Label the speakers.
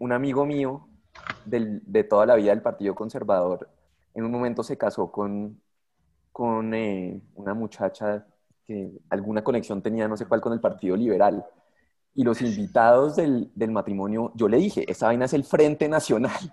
Speaker 1: un amigo mío de toda la vida del Partido Conservador en un momento se casó con, con eh, una muchacha que alguna conexión tenía, no sé cuál, con el Partido Liberal. Y los invitados del, del matrimonio, yo le dije, esa vaina es el Frente Nacional.